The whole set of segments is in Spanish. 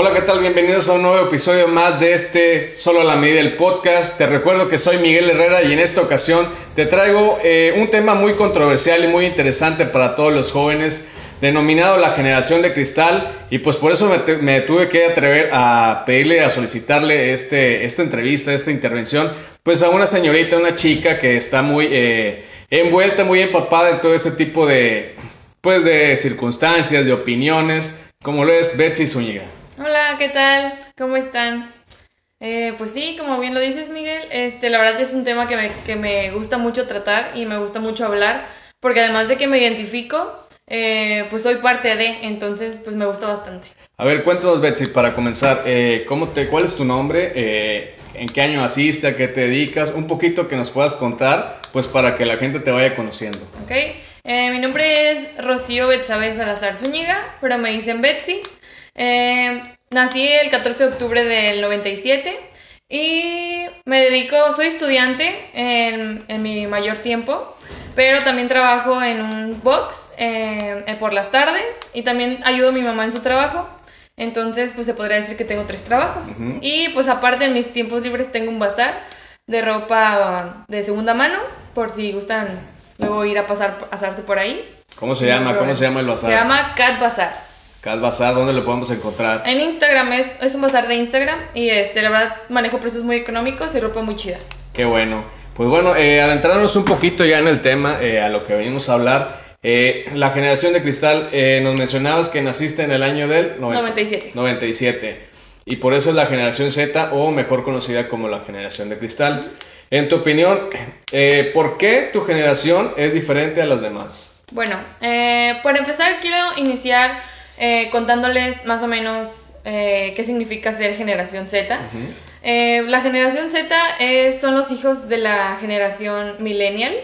Hola, ¿qué tal? Bienvenidos a un nuevo episodio más de este Solo a la medida del podcast. Te recuerdo que soy Miguel Herrera y en esta ocasión te traigo eh, un tema muy controversial y muy interesante para todos los jóvenes denominado la generación de cristal y pues por eso me, tuve que atrever a pedirle, a solicitarle este, esta entrevista, esta intervención, pues a una señorita, una chica que está muy eh, envuelta, muy empapada en todo este tipo de, pues de circunstancias, de opiniones, como lo es Betsy Zúñiga. Hola, ¿qué tal? ¿Cómo están? Eh, pues sí, como bien lo dices Miguel, este, la verdad es un tema que me, que me gusta mucho tratar y me gusta mucho hablar, porque además de que me identifico, eh, pues soy parte de, entonces pues me gusta bastante. A ver, cuéntanos Betsy, para comenzar, eh, ¿cómo te, ¿cuál es tu nombre? Eh, ¿En qué año asiste? ¿A qué te dedicas? Un poquito que nos puedas contar, pues para que la gente te vaya conociendo. Ok, mi nombre es Rocío Betsabe Salazar Zúñiga, pero me dicen Betsy. Nací el 14 de octubre del 97 y me dedico, soy estudiante en, en mi mayor tiempo pero también trabajo en un box eh, eh, por las tardes y también ayudo a mi mamá en su trabajo. Entonces, pues se podría decir que tengo tres trabajos. Y pues aparte en mis tiempos libres tengo un bazar de ropa de segunda mano, por si gustan luego ir a pasar, pasarse por ahí. ¿Cómo se llama? ¿Cómo se llama el bazar? Se llama Cat Bazar. Cat Bazar, ¿dónde lo podemos encontrar? En Instagram, es, es un bazar de Instagram y este, la verdad manejo precios muy económicos y ropa muy chida. Qué bueno. Pues bueno, eh, adentrarnos un poquito ya en el tema, eh, a lo que venimos a hablar. Eh, la generación de cristal, eh, nos mencionabas que naciste en el año del 97. 97. Y por eso es la generación Z o mejor conocida como la generación de cristal. En tu opinión, ¿por qué tu generación es diferente a las demás? Bueno, para empezar quiero iniciar contándoles más o menos qué significa ser generación Z. Eh, la generación Z son los hijos de la generación millennial,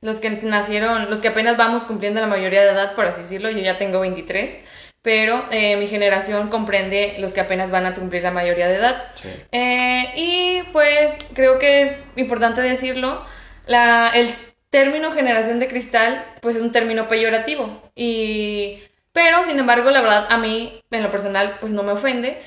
los que nacieron, los que apenas vamos cumpliendo la mayoría de edad, por así decirlo, yo ya tengo 23, pero eh, mi generación comprende los que apenas van a cumplir la mayoría de edad. Eh, y pues creo que es importante decirlo, la, el término generación de cristal pues es un término peyorativo, y, pero sin embargo la verdad a mí en lo personal pues no me ofende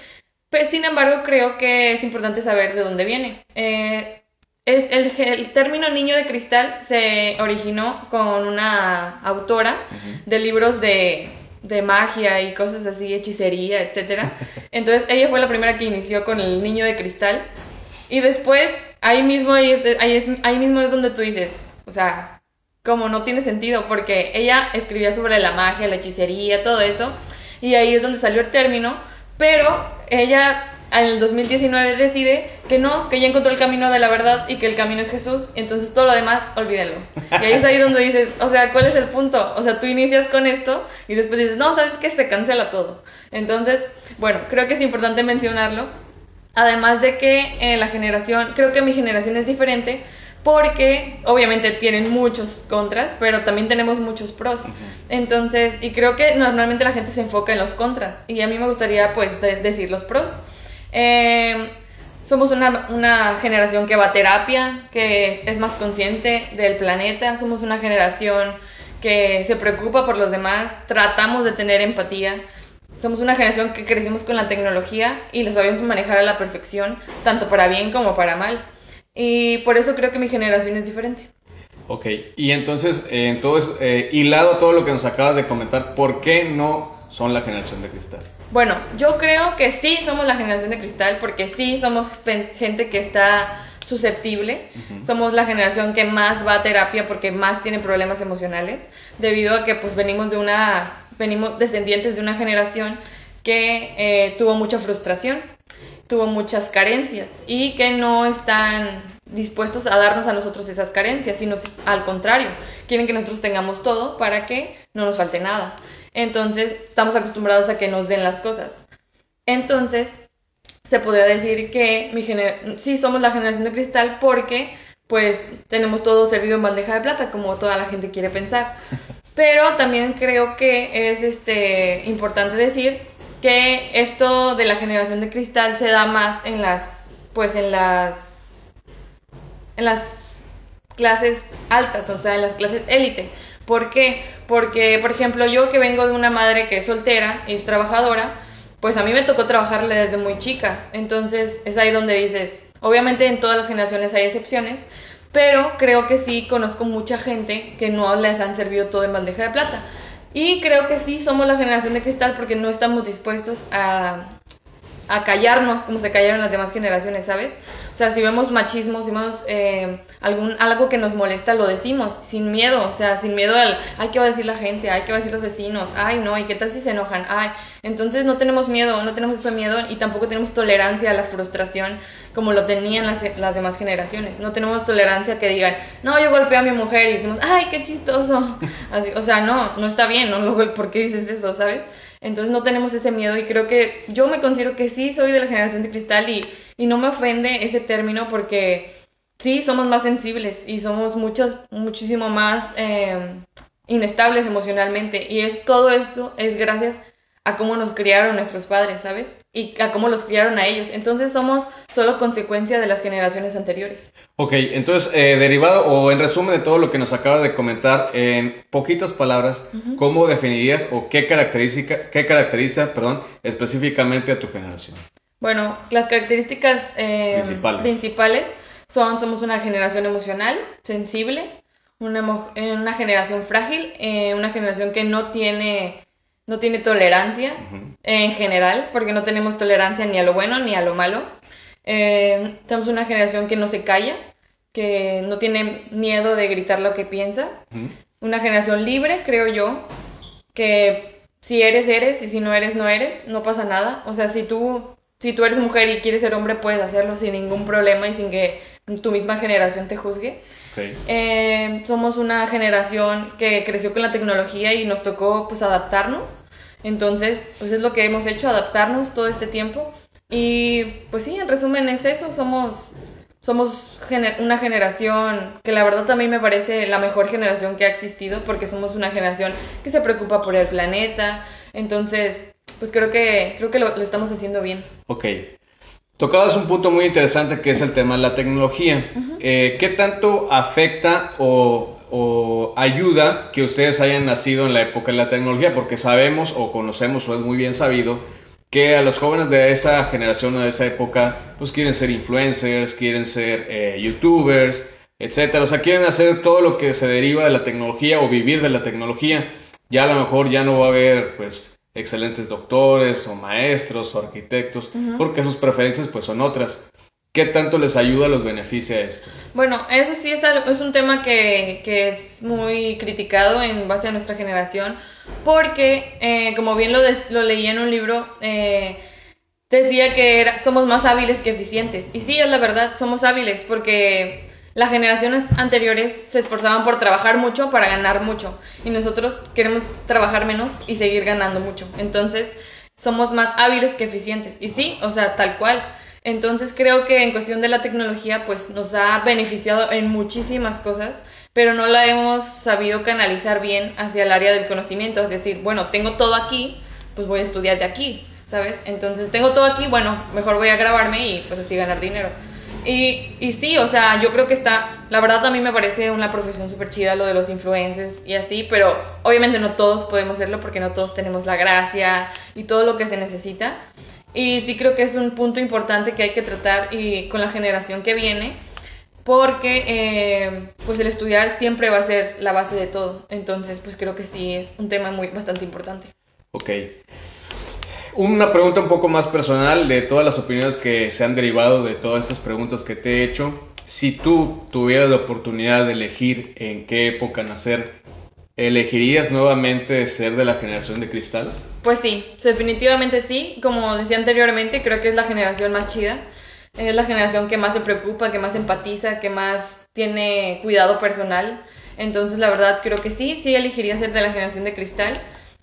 pero, sin embargo, creo que es importante saber de dónde viene. Eh, es el, el, término niño de cristal se originó con una autora de libros de, de, magia y cosas así, hechicería, etc. Entonces ella fue la primera que inició con el niño de cristal. Y después, ahí mismo, ahí, es, ahí, es, ahí mismo es donde tú dices, o sea, como no tiene sentido, porque ella escribía sobre la magia, la hechicería, todo eso. Y ahí es donde salió el término pero ella en el 2019 decide que no, que ya encontró el camino de la verdad y que el camino es Jesús, entonces todo lo demás, olvídenlo. Y ahí es ahí donde dices, o sea, ¿cuál es el punto? O sea, tú inicias con esto y después dices, no, ¿sabes qué? Se cancela todo. Entonces, bueno, creo que es importante mencionarlo. Además de que eh, la generación, creo que mi generación es diferente porque obviamente tienen muchos contras, pero también tenemos muchos pros. Entonces, y creo que normalmente la gente se enfoca en los contras, y a mí me gustaría pues decir los pros. Em, somos una, una, generación que va a terapia, que es más consciente del planeta, somos una generación que se preocupa por los demás, tratamos de tener empatía. Somos una generación que crecimos con la tecnología y la sabemos manejar a la perfección, tanto para bien como para mal. Y por eso creo que mi generación es diferente. Ok, y entonces, eh, entonces eh, hilado a todo lo que nos acabas de comentar, ¿por qué no son la generación de cristal? Bueno, yo creo que sí somos la generación de cristal porque sí somos gente que está susceptible, somos la generación que más va a terapia porque más tiene problemas emocionales, debido a que pues venimos de una, venimos descendientes de una generación que eh, tuvo mucha frustración tuvo muchas carencias y que no están dispuestos a darnos a nosotros esas carencias, sino al contrario, quieren que nosotros tengamos todo para que no nos falte nada. Entonces, estamos acostumbrados a que nos den las cosas. Entonces, se podría decir que mi sí somos la generación de cristal porque pues tenemos todo servido en bandeja de plata, como toda la gente quiere pensar. Pero también creo que es este, importante decir que esto de la generación de cristal se da más en las, pues en las, en las clases altas, o sea, en las clases élite. ¿Por qué? Porque, por ejemplo, yo que vengo de una madre que es soltera y es trabajadora, pues a mí me tocó trabajarle desde muy chica. Entonces es ahí donde dices, obviamente en todas las generaciones hay excepciones, pero creo que sí conozco mucha gente que no les han servido todo en bandeja de plata. Y creo que sí somos la generación de cristal porque no estamos dispuestos a, a callarnos como se callaron las demás generaciones, ¿sabes? O sea, si vemos machismo, si vemos eh, algún, algo que nos molesta, lo decimos sin miedo, o sea, sin miedo al, ay, ¿qué va a decir la gente? Ay, ¿qué va a decir los vecinos? Ay, no, ¿y qué tal si se enojan? Ay, entonces no tenemos miedo, no tenemos ese miedo y tampoco tenemos tolerancia a la frustración como lo tenían las, las demás generaciones. No tenemos tolerancia que digan, no, yo golpeé a mi mujer y decimos, ay, qué chistoso. Así, o sea, no, no está bien, ¿no? ¿Por qué dices eso, sabes? Entonces no tenemos ese miedo y creo que yo me considero que sí soy de la generación de cristal y, y no me ofende ese término porque sí, somos más sensibles y somos muchos, muchísimo más eh, inestables emocionalmente y es todo eso es gracias a cómo nos criaron nuestros padres, ¿sabes? Y a cómo los criaron a ellos. Entonces somos solo consecuencia de las generaciones anteriores. Ok, entonces eh, derivado o en resumen de todo lo que nos acaba de comentar, en poquitas palabras, ¿cómo definirías o qué, característica, qué caracteriza perdón, específicamente a tu generación? Bueno, las características eh, principales. son, somos una generación emocional, sensible, una, una generación frágil, eh, una generación que no tiene no tiene tolerancia en general, porque no tenemos tolerancia ni a lo bueno ni a lo malo. Eh, tenemos una generación que no se calla, que no tiene miedo de gritar lo que piensa. Una generación libre, creo yo, que si eres, eres, y si no eres, no eres, no pasa nada. O sea, si tú, si tú eres mujer y quieres ser hombre, puedes hacerlo sin ningún problema y sin que tu misma generación te juzgue. Eh, somos una generación que creció con la tecnología y nos tocó pues adaptarnos. Entonces, pues es lo que hemos hecho, adaptarnos todo este tiempo. Y pues sí, en resumen es eso, somos, somos una generación que la verdad también me parece la mejor generación que ha existido porque somos una generación que se preocupa por el planeta. Entonces, pues creo que, creo que lo, lo estamos haciendo bien. Ok. Tocabas un punto muy interesante que es el tema de la tecnología. Eh, ¿Qué tanto afecta o, ayuda que ustedes hayan nacido en la época de la tecnología? Porque sabemos o conocemos o es muy bien sabido que a los jóvenes de esa generación o de esa época pues quieren ser influencers, quieren ser eh, youtubers, etc. O sea, quieren hacer todo lo que se deriva de la tecnología o vivir de la tecnología. Ya a lo mejor ya no va a haber pues excelentes doctores o maestros o arquitectos, porque sus preferencias pues son otras. ¿Qué tanto les ayuda, los beneficia esto? Bueno, eso sí es, es un tema que, que, es muy criticado en base a nuestra generación, porque eh, como bien lo, lo, leí en un libro, eh, decía que era, somos más hábiles que eficientes. Y sí, es la verdad, somos hábiles porque las generaciones anteriores se esforzaban por trabajar mucho para ganar mucho y nosotros queremos trabajar menos y seguir ganando mucho. Entonces, somos más hábiles que eficientes. Y sí, o sea, tal cual. Entonces creo que en cuestión de la tecnología pues nos ha beneficiado en muchísimas cosas, pero no la hemos sabido canalizar bien hacia el área del conocimiento. Es decir, bueno, tengo todo aquí, pues voy a estudiar de aquí, ¿sabes? Entonces tengo todo aquí, bueno, mejor voy a grabarme y pues así ganar dinero. Y, y, sí, o sea, yo creo que está, la verdad a mí me parece una profesión súper chida lo de los influencers y así, pero obviamente no todos podemos serlo porque no todos tenemos la gracia y todo lo que se necesita. Y sí creo que es un punto importante que hay que tratar y con la generación que viene, porque eh, pues el estudiar siempre va a ser la base de todo. Entonces, pues creo que sí es un tema muy bastante importante. Ok. Una pregunta un poco más personal de todas las opiniones que se han derivado de todas estas preguntas que te he hecho. Si tú tuvieras la oportunidad de elegir en qué época nacer, ¿elegirías nuevamente ser de la generación de cristal? Pues sí, definitivamente sí. Como decía anteriormente, creo que es la generación más chida. Es la generación que más se preocupa, que más empatiza, que más tiene cuidado personal. Entonces, la verdad, creo que sí, sí elegiría ser de la generación de cristal.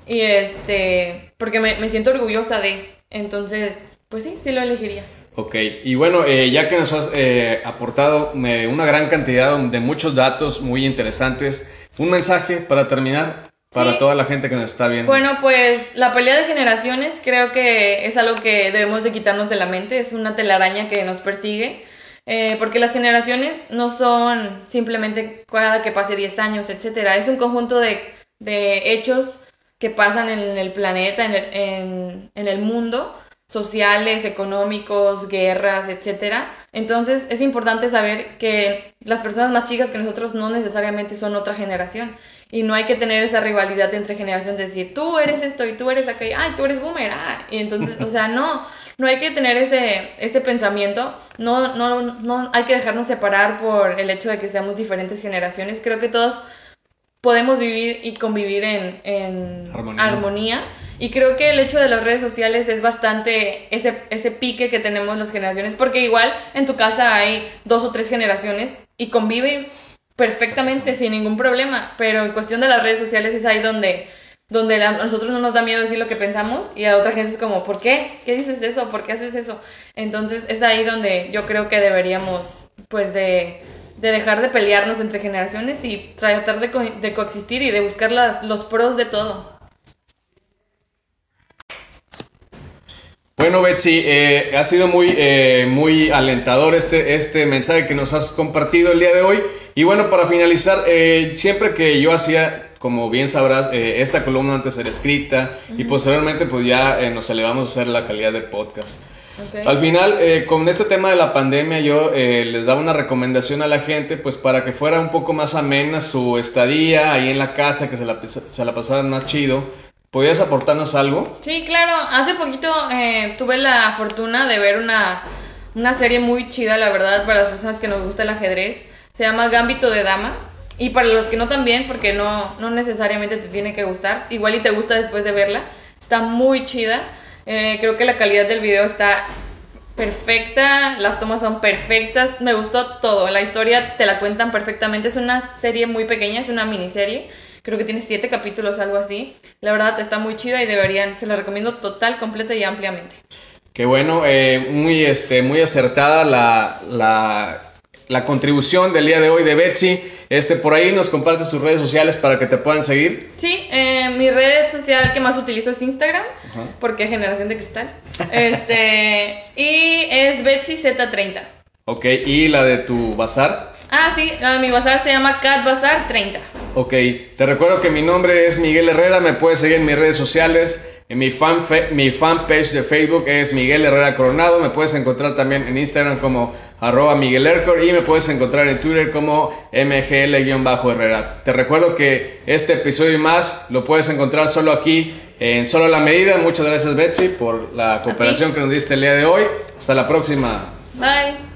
Y este, porque me, me siento orgullosa de, entonces, pues sí, sí lo elegiría. Ok, y bueno, eh, ya que nos has eh, aportado una gran cantidad de muchos datos muy interesantes, un mensaje para terminar para toda la gente que nos está viendo. Bueno, pues la pelea de generaciones creo que es algo que debemos de quitarnos de la mente, es una telaraña que nos persigue, eh, porque las generaciones no son simplemente cada que pase 10 años, etcétera, es un conjunto de, de hechos que pasan en el planeta, en el, en, el mundo, sociales, económicos, guerras, etc. Entonces es importante saber que las personas más chicas que nosotros no necesariamente son otra generación. Y no hay que tener esa rivalidad entre generaciones de decir, tú eres esto y tú eres aquello, ay, tú eres boomer, ah. Y entonces, o sea, no, no hay que tener ese, ese pensamiento, no, no, no hay que dejarnos separar por el hecho de que seamos diferentes generaciones. Creo que todos podemos vivir y convivir en, en Armonía. armonía. Y creo que el hecho de las redes sociales es bastante ese, ese pique que tenemos las generaciones, porque igual en tu casa hay dos o tres generaciones y conviven perfectamente sin ningún problema, pero en cuestión de las redes sociales es ahí donde, donde a nosotros no nos da miedo decir lo que pensamos y a otra gente es como, ¿por qué? ¿Qué dices eso? ¿Por qué haces eso? Entonces es ahí donde yo creo que deberíamos pues de, de dejar de pelearnos entre generaciones y tratar de, co- de coexistir y de buscar las, los pros de todo. Bueno, Betsy, eh, ha sido muy, eh, muy alentador este, este mensaje que nos has compartido el día de hoy. Y bueno, para finalizar, eh, siempre que yo hacía, como bien sabrás, esta columna antes era escrita y posteriormente pues ya nos elevamos a hacer la calidad de podcast. Al final, eh, con este tema de la pandemia, yo eh, les daba una recomendación a la gente, pues para que fuera un poco más amena su estadía ahí en la casa, que se la, se la pasaran más chido. ¿Podrías aportarnos algo? Sí, claro. Hace poquito eh, tuve la fortuna de ver una, una serie muy chida, la verdad, para las personas que nos gusta el ajedrez. Se llama Gambito de Dama. Y para los que no también, porque no, no necesariamente te tiene que gustar. Igual y te gusta después de verla. Está muy chida. Eh, creo que la calidad del video está perfecta, las tomas son perfectas, me gustó todo, la historia te la cuentan perfectamente, es una serie muy pequeña, es una miniserie, creo que tiene siete capítulos, algo así, la verdad está muy chida y deberían, se la recomiendo total, completa y ampliamente. Qué bueno, eh, muy, este, muy acertada la, la, la contribución del día de hoy de Betsy. Este, por ahí nos compartes tus redes sociales para que te puedan seguir. Sí, eh, mi red social que más utilizo es Instagram, porque es generación de cristal, este, y es Betsy Z30. Ok, y la de tu bazar. Ah, sí, ah, mi bazar se llama Cat Bazar 30. Ok, te recuerdo que mi nombre es Miguel Herrera, me puedes seguir en mis redes sociales. En mi, fan mi fanpage de Facebook es Miguel Herrera Coronado. Me puedes encontrar también en Instagram como arroba Miguel Hercor y me puedes encontrar en Twitter como MGL-Herrera. Te recuerdo que este episodio y más lo puedes encontrar solo aquí en Solo la Medida. Muchas gracias Betsy por la cooperación que nos diste el día de hoy. Hasta la próxima. Bye.